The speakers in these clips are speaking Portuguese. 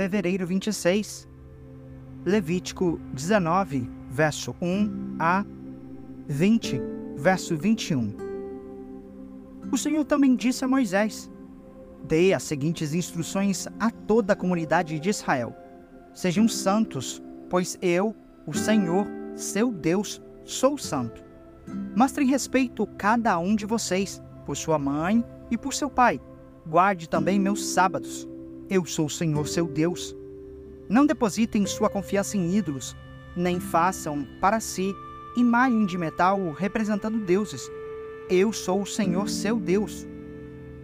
fevereiro 26. Levítico 19, verso 1 a 20, verso 21. O Senhor também disse a Moisés: Dê as seguintes instruções a toda a comunidade de Israel: Sejam santos, pois eu, o Senhor, seu Deus, sou santo. Mostrem respeito cada um de vocês, por sua mãe e por seu pai. Guarde também meus sábados. Eu sou o Senhor, seu Deus. Não depositem sua confiança em ídolos, nem façam para si imagem de metal representando deuses. Eu sou o Senhor, seu Deus.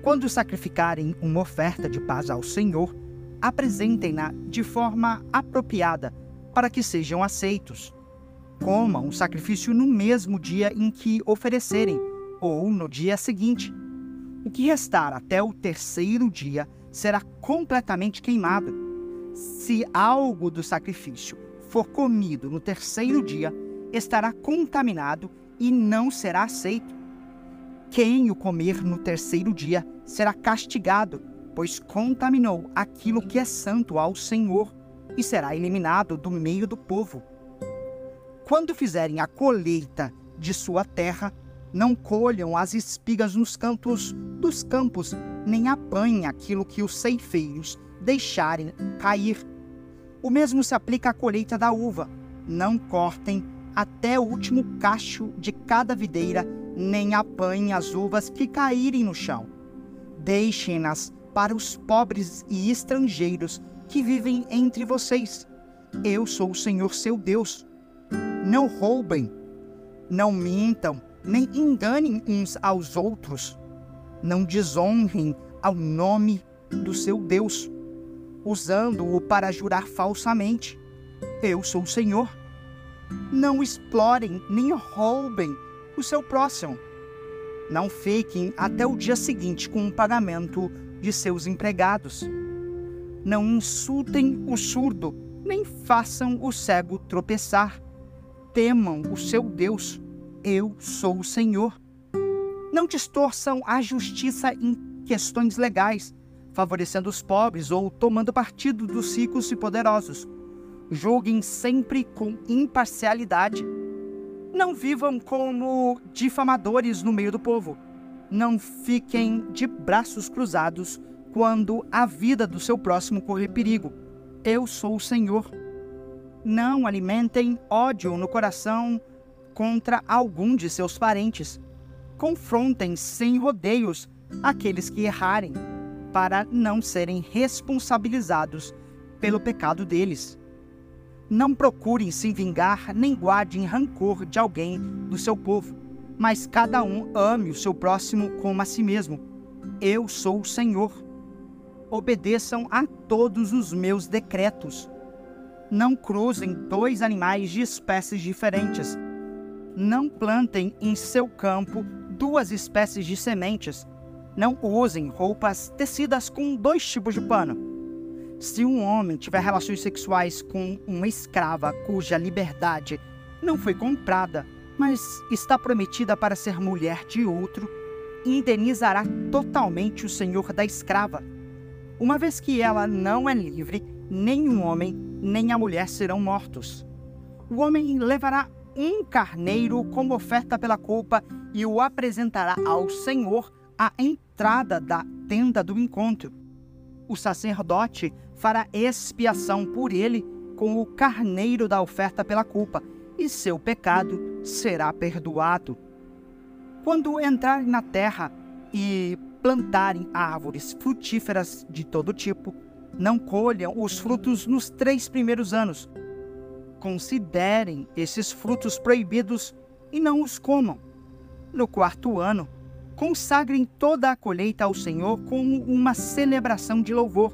Quando sacrificarem uma oferta de paz ao Senhor, apresentem-na de forma apropriada para que sejam aceitos. Comam o sacrifício no mesmo dia em que oferecerem, ou no dia seguinte. O que restar até o terceiro dia será completamente queimado. Se algo do sacrifício for comido no terceiro dia, estará contaminado e não será aceito. Quem o comer no terceiro dia será castigado, pois contaminou aquilo que é santo ao Senhor e será eliminado do meio do povo. Quando fizerem a colheita de sua terra, não colham as espigas nos cantos dos campos, nem apanhem aquilo que os ceifeiros deixarem cair. O mesmo se aplica à colheita da uva. Não cortem até o último cacho de cada videira, nem apanhem as uvas que caírem no chão. Deixem-nas para os pobres e estrangeiros que vivem entre vocês. Eu sou o Senhor seu Deus. Não roubem, não mintam, nem enganem uns aos outros. Não desonrem ao nome do seu Deus, usando-o para jurar falsamente. Eu sou o Senhor. Não explorem nem roubem o seu próximo. Não fiquem até o dia seguinte com o pagamento de seus empregados. Não insultem o surdo, nem façam o cego tropeçar. Temam o seu Deus. Eu sou o Senhor. Não distorçam a justiça em questões legais, favorecendo os pobres ou tomando partido dos ricos e poderosos. Julguem sempre com imparcialidade. Não vivam como difamadores no meio do povo. Não fiquem de braços cruzados quando a vida do seu próximo correr perigo. Eu sou o Senhor. Não alimentem ódio no coração contra algum de seus parentes. Confrontem sem rodeios aqueles que errarem, para não serem responsabilizados pelo pecado deles. Não procurem se vingar nem guardem rancor de alguém do seu povo, mas cada um ame o seu próximo como a si mesmo. Eu sou o Senhor obedeçam a todos os meus decretos. Não cruzem dois animais de espécies diferentes. Não plantem em seu campo duas espécies de sementes. Não usem roupas tecidas com dois tipos de pano. Se um homem tiver relações sexuais com uma escrava cuja liberdade não foi comprada, mas está prometida para ser mulher de outro, indenizará totalmente o senhor da escrava uma vez que ela não é livre, nem o homem nem a mulher serão mortos. O homem levará um carneiro como oferta pela culpa e o apresentará ao Senhor à entrada da tenda do encontro. O sacerdote fará expiação por ele com o carneiro da oferta pela culpa, e seu pecado será perdoado. Quando entrar na terra e plantarem árvores frutíferas de todo tipo, não colham os frutos nos três primeiros anos. Considerem esses frutos proibidos e não os comam. No quarto ano, consagrem toda a colheita ao Senhor como uma celebração de louvor.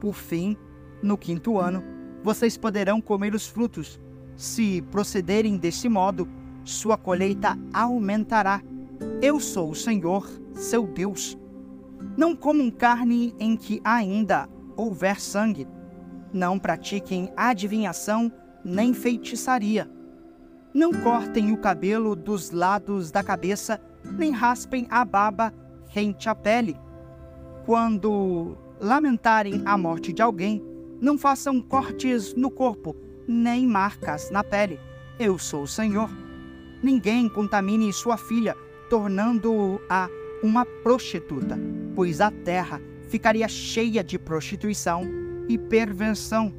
Por fim, no quinto ano, vocês poderão comer os frutos. Se procederem desse modo, sua colheita aumentará. Eu sou o Senhor seu Deus. Não comam carne em que ainda houver sangue. Não pratiquem adivinhação nem feitiçaria. Não cortem o cabelo dos lados da cabeça, nem raspem a baba rente à pele. Quando lamentarem a morte de alguém, Não façam cortes no corpo, nem marcas na pele. Eu sou o Senhor. Ninguém contamine sua filha, tornando-a uma prostituta, pois a terra ficaria cheia de prostituição e perversão.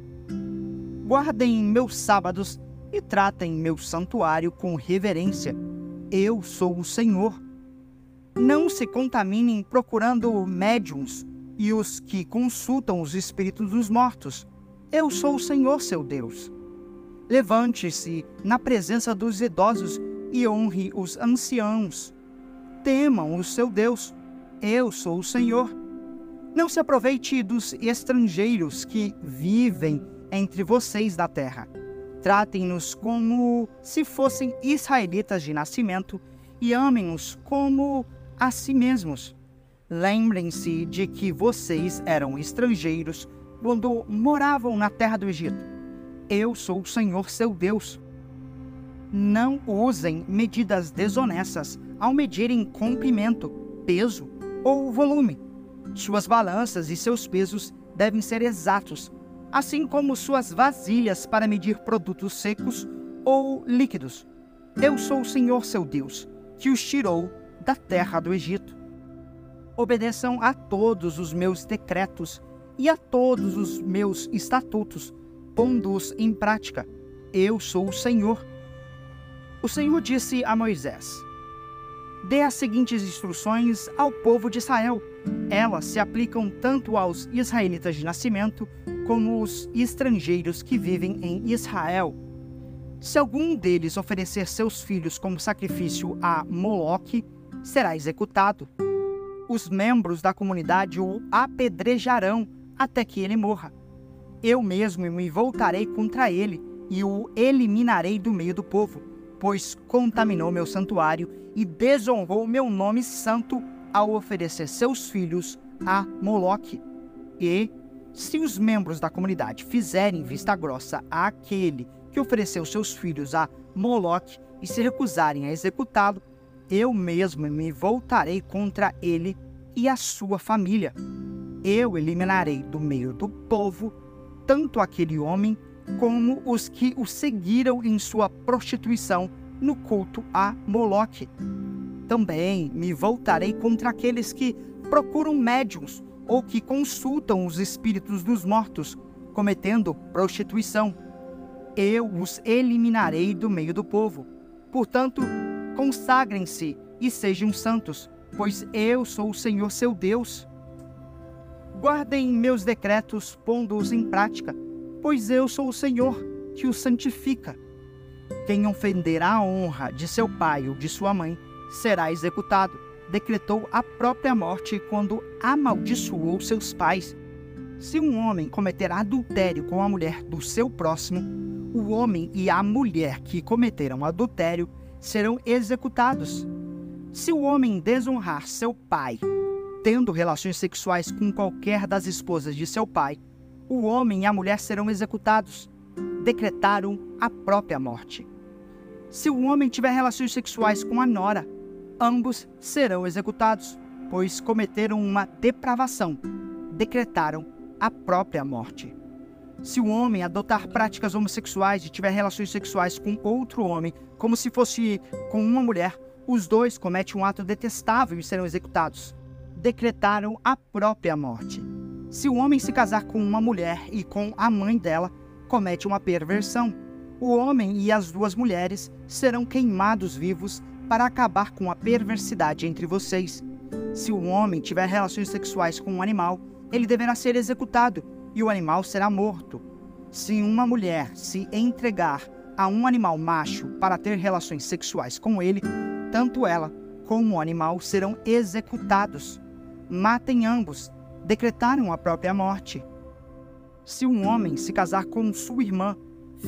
Guardem meus sábados e tratem meu santuário com reverência. Eu sou o Senhor. Não se contaminem procurando médiums e os que consultam os espíritos dos mortos. Eu sou o Senhor seu Deus. Levante-se na presença dos idosos e honre os anciãos. Temam o seu Deus. Eu sou o Senhor. Não se aproveite dos estrangeiros que vivem entre vocês da terra. Tratem-nos como se fossem israelitas de nascimento e amem-nos como a si mesmos. Lembrem-se de que vocês eram estrangeiros quando moravam na terra do Egito. Eu sou o Senhor seu Deus. Não usem medidas desonestas ao medirem comprimento, peso ou volume. Suas balanças e seus pesos devem ser exatos, assim como suas vasilhas para medir produtos secos ou líquidos. Eu sou o Senhor seu Deus, que os tirou da terra do Egito. Obedeçam a todos os meus decretos e a todos os meus estatutos, pondo-os em prática. Eu sou o Senhor. O Senhor disse a Moisés: Dê as seguintes instruções ao povo de Israel. Elas se aplicam tanto aos israelitas de nascimento como os estrangeiros que vivem em Israel. Se algum deles oferecer seus filhos como sacrifício a Moloque, será executado. Os membros da comunidade o apedrejarão até que ele morra. Eu mesmo me voltarei contra ele e o eliminarei do meio do povo, pois contaminou meu santuário e desonrou meu nome santo ao oferecer seus filhos a Moloque. E, se os membros da comunidade fizerem vista grossa àquele que ofereceu seus filhos a Moloque e se recusarem a executá-lo, eu mesmo me voltarei contra ele e a sua família. Eu eliminarei do meio do povo tanto aquele homem como os que o seguiram em sua prostituição no culto a Moloque. Também me voltarei contra aqueles que procuram médiums ou que consultam os espíritos dos mortos, cometendo prostituição. Eu os eliminarei do meio do povo. Portanto, consagrem-se e sejam santos, pois eu sou o Senhor seu Deus. Guardem meus decretos, pondo-os em prática, pois eu sou o Senhor que os santifica. Quem ofender a honra de seu pai ou de sua mãe será executado. Decretou a própria morte quando amaldiçoou seus pais. Se um homem cometer adultério com a mulher do seu próximo, o homem e a mulher que cometeram adultério serão executados. Se o homem desonrar seu pai, tendo relações sexuais com qualquer das esposas de seu pai, o homem e a mulher serão executados. Decretaram a própria morte. Se o homem tiver relações sexuais com a nora, ambos serão executados, pois cometeram uma depravação. Decretaram a própria morte. Se o homem adotar práticas homossexuais e tiver relações sexuais com outro homem, como se fosse com uma mulher, os dois cometem um ato detestável e serão executados. Decretaram a própria morte. Se o homem se casar com uma mulher e com a mãe dela, comete uma perversão. O homem e as duas mulheres serão queimados vivos para acabar com a perversidade entre vocês. Se o homem tiver relações sexuais com um animal, ele deverá ser executado e o animal será morto. Se uma mulher se entregar a um animal macho para ter relações sexuais com ele, tanto ela como o animal serão executados. Matem ambos, decretaram a própria morte. Se um homem se casar com sua irmã,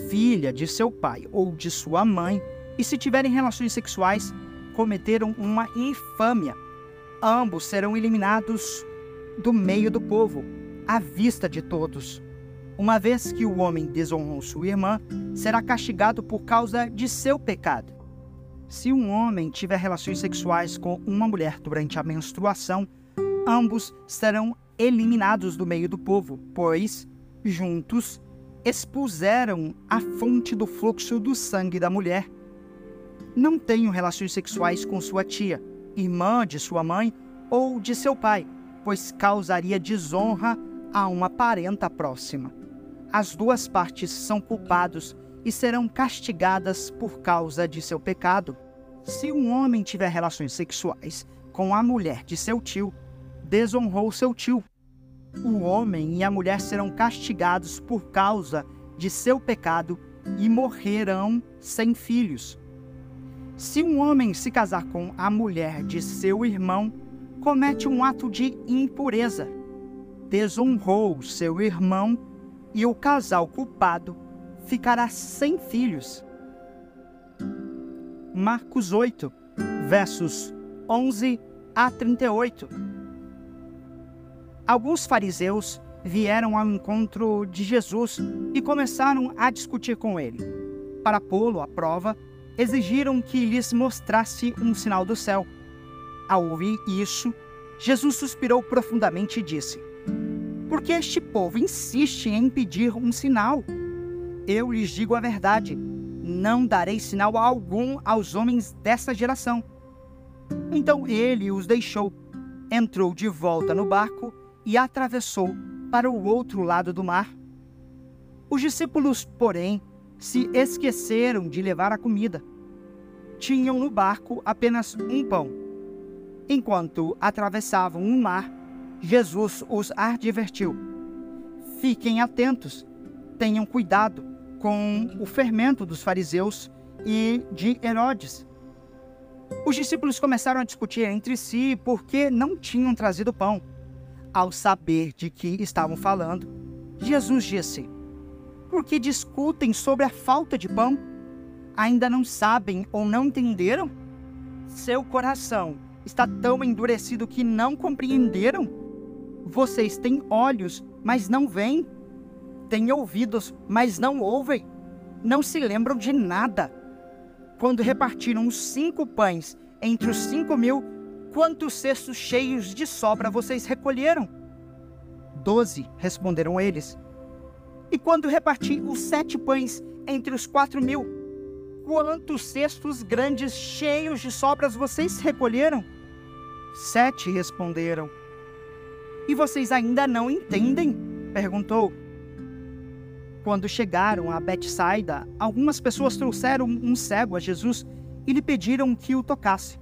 filha de seu pai ou de sua mãe, e se tiverem relações sexuais, cometeram uma infâmia. Ambos serão eliminados do meio do povo à vista de todos. Uma vez que o homem desonrou sua irmã, será castigado por causa de seu pecado. Se um homem tiver relações sexuais com uma mulher durante a menstruação, ambos serão eliminados do meio do povo, pois juntos, expuseram a fonte do fluxo do sangue da mulher. Não tenham relações sexuais com sua tia, irmã de sua mãe ou de seu pai, pois causaria desonra a uma parenta próxima. As duas partes são culpados e serão castigadas por causa de seu pecado. Se um homem tiver relações sexuais com a mulher de seu tio, desonrou seu tio. O homem e a mulher serão castigados por causa de seu pecado e morrerão sem filhos. Se um homem se casar com a mulher de seu irmão, comete um ato de impureza. Desonrou seu irmão e o casal culpado ficará sem filhos. Marcos 8, versos 11 a 38. Alguns fariseus vieram ao encontro de Jesus e começaram a discutir com ele. Para pô-lo à prova, exigiram que lhes mostrasse um sinal do céu. Ao ouvir isso, Jesus suspirou profundamente e disse: Por que este povo insiste em pedir um sinal? Eu lhes digo a verdade: não darei sinal algum aos homens dessa geração. Então ele os deixou, entrou de volta no barco e atravessou para o outro lado do mar. Os discípulos, porém, se esqueceram de levar a comida. Tinham no barco apenas um pão. Enquanto atravessavam o mar, Jesus os advertiu: Fiquem atentos, tenham cuidado com o fermento dos fariseus e de Herodes. Os discípulos começaram a discutir entre si por que não tinham trazido pão. Ao saber de que estavam falando, Jesus disse: Por que discutem sobre a falta de pão? Ainda não sabem ou não entenderam? Seu coração está tão endurecido que não compreenderam? Vocês têm olhos, mas não veem têm ouvidos, mas não ouvem, não se lembram de nada. Quando repartiram os cinco pães entre os cinco mil, quantos cestos cheios de sobra vocês recolheram? Doze, responderam eles. E quando reparti os sete pães entre os quatro mil, quantos cestos grandes cheios de sobras vocês recolheram? Sete responderam. E vocês ainda não entendem? perguntou. Quando chegaram a Betsaida, algumas pessoas trouxeram um cego a Jesus e lhe pediram que o tocasse.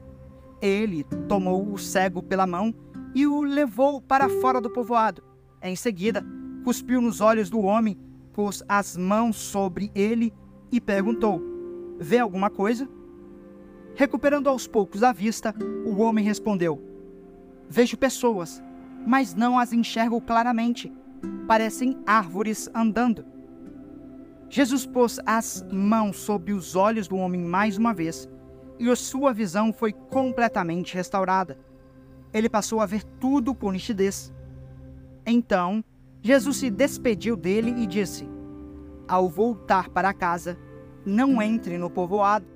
Ele tomou o cego pela mão e o levou para fora do povoado. Em seguida, cuspiu nos olhos do homem, pôs as mãos sobre ele e perguntou: Vê alguma coisa? Recuperando aos poucos a vista, o homem respondeu: Vejo pessoas, mas não as enxergo claramente. Parecem árvores andando. Jesus pôs as mãos sobre os olhos do homem mais uma vez, e sua visão foi completamente restaurada. Ele passou a ver tudo com nitidez. Então, Jesus se despediu dele e disse: Ao voltar para casa, não entre no povoado.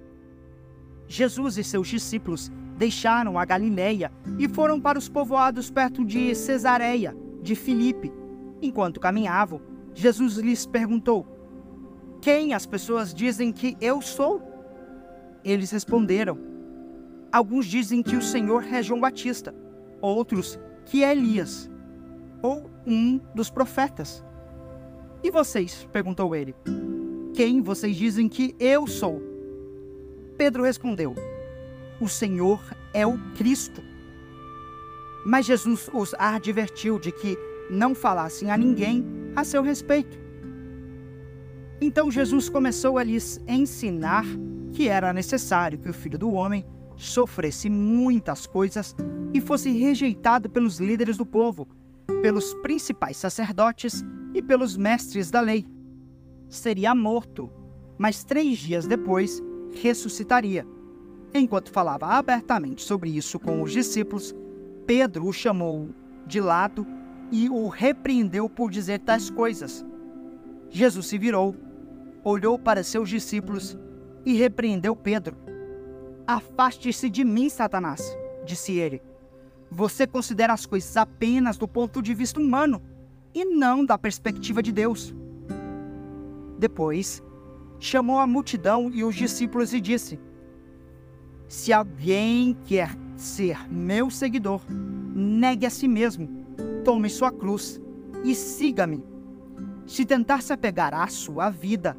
Jesus e seus discípulos deixaram a Galileia e foram para os povoados perto de Cesareia, de Filipe. Enquanto caminhavam, Jesus lhes perguntou: quem as pessoas dizem que eu sou? Eles responderam: Alguns dizem que o Senhor é João Batista, outros que é Elias, ou um dos profetas. E vocês? perguntou ele. Quem vocês dizem que eu sou? Pedro respondeu: O Senhor é o Cristo. Mas Jesus os advertiu de que não falassem a ninguém a seu respeito. Então Jesus começou a lhes ensinar que era necessário que o filho do homem sofresse muitas coisas e fosse rejeitado pelos líderes do povo, pelos principais sacerdotes e pelos mestres da lei. Seria morto, mas três dias depois ressuscitaria. Enquanto falava abertamente sobre isso com os discípulos, Pedro o chamou de lado e o repreendeu por dizer tais coisas. Jesus se virou olhou para seus discípulos e repreendeu Pedro. Afaste-se de mim, Satanás, disse ele. Você considera as coisas apenas do ponto de vista humano, e não da perspectiva de Deus. Depois, chamou a multidão e os discípulos e disse: Se alguém quer ser meu seguidor, negue a si mesmo, tome sua cruz e siga-me. Se tentar se apegar à sua vida,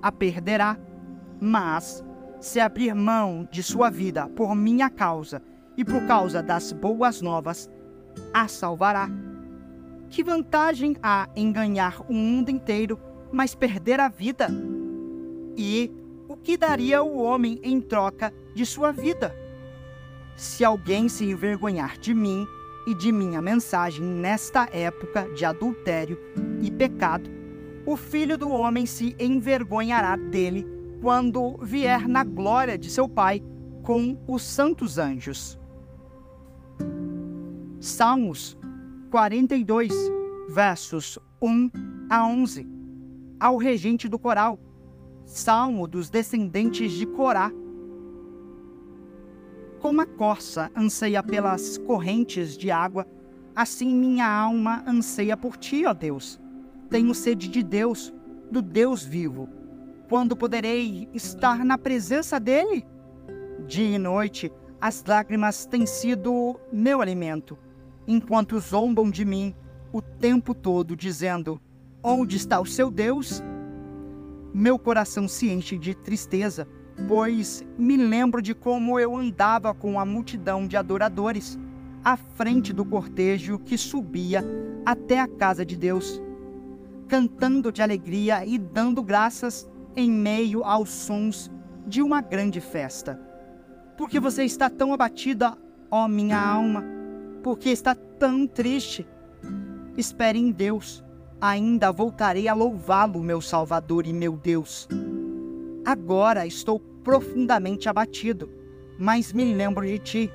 a perderá. Mas, se abrir mão de sua vida por minha causa e por causa das boas novas, a salvará. Que vantagem há em ganhar o mundo inteiro, mas perder a vida? E o que daria o homem em troca de sua vida? Se alguém se envergonhar de mim e de minha mensagem nesta época de adultério e pecado, o filho do homem se envergonhará dele quando vier na glória de seu Pai com os santos anjos. Salmos 42, versos 1 a 11. Ao regente do coral, Salmo dos descendentes de Corá. Como a corça anseia pelas correntes de água, assim minha alma anseia por ti, ó Deus. Tenho sede de Deus, do Deus vivo. Quando poderei estar na presença dele? Dia e noite, as lágrimas têm sido meu alimento enquanto zombam de mim o tempo todo, dizendo: Onde está o seu Deus? Meu coração se enche de tristeza, pois me lembro de como eu andava com a multidão de adoradores à frente do cortejo que subia até a casa de Deus, cantando de alegria e dando graças em meio aos sons de uma grande festa. Porque você está tão abatida, ó minha alma? porque está tão triste. Espere em Deus, ainda voltarei a louvá-lo, meu Salvador e meu Deus. Agora estou profundamente abatido, mas me lembro de ti,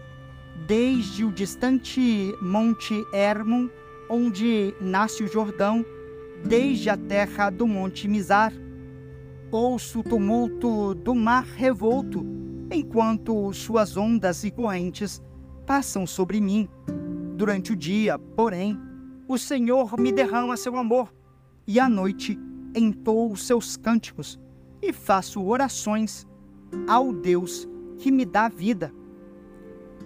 desde o distante Monte Hermon, onde nasce o Jordão, desde a terra do Monte Mizar. Ouço o tumulto do mar revolto, enquanto suas ondas e correntes passam sobre mim. Durante o dia, porém, o Senhor me derrama seu amor, e à noite entoo seus cânticos e faço orações ao Deus que me dá vida.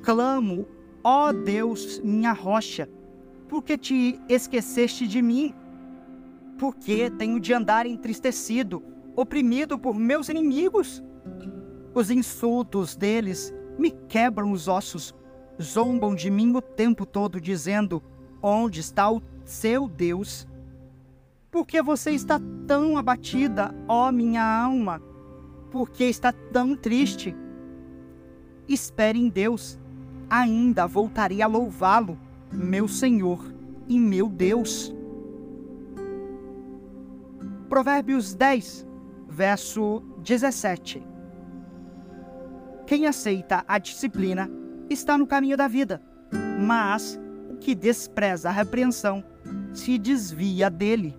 Clamo, ó Deus, minha rocha, porque te esqueceste de mim? Porque tenho de andar entristecido, oprimido por meus inimigos? Os insultos deles me quebram os ossos zombam de mim o tempo todo, dizendo: Onde está o seu Deus? Por que você está tão abatida, ó minha alma? Por que está tão triste? Espere em Deus, ainda voltarei a louvá-lo, meu Senhor e meu Deus. Provérbios 10, verso 17. Quem aceita a disciplina está no caminho da vida, mas o que despreza a repreensão se desvia dele.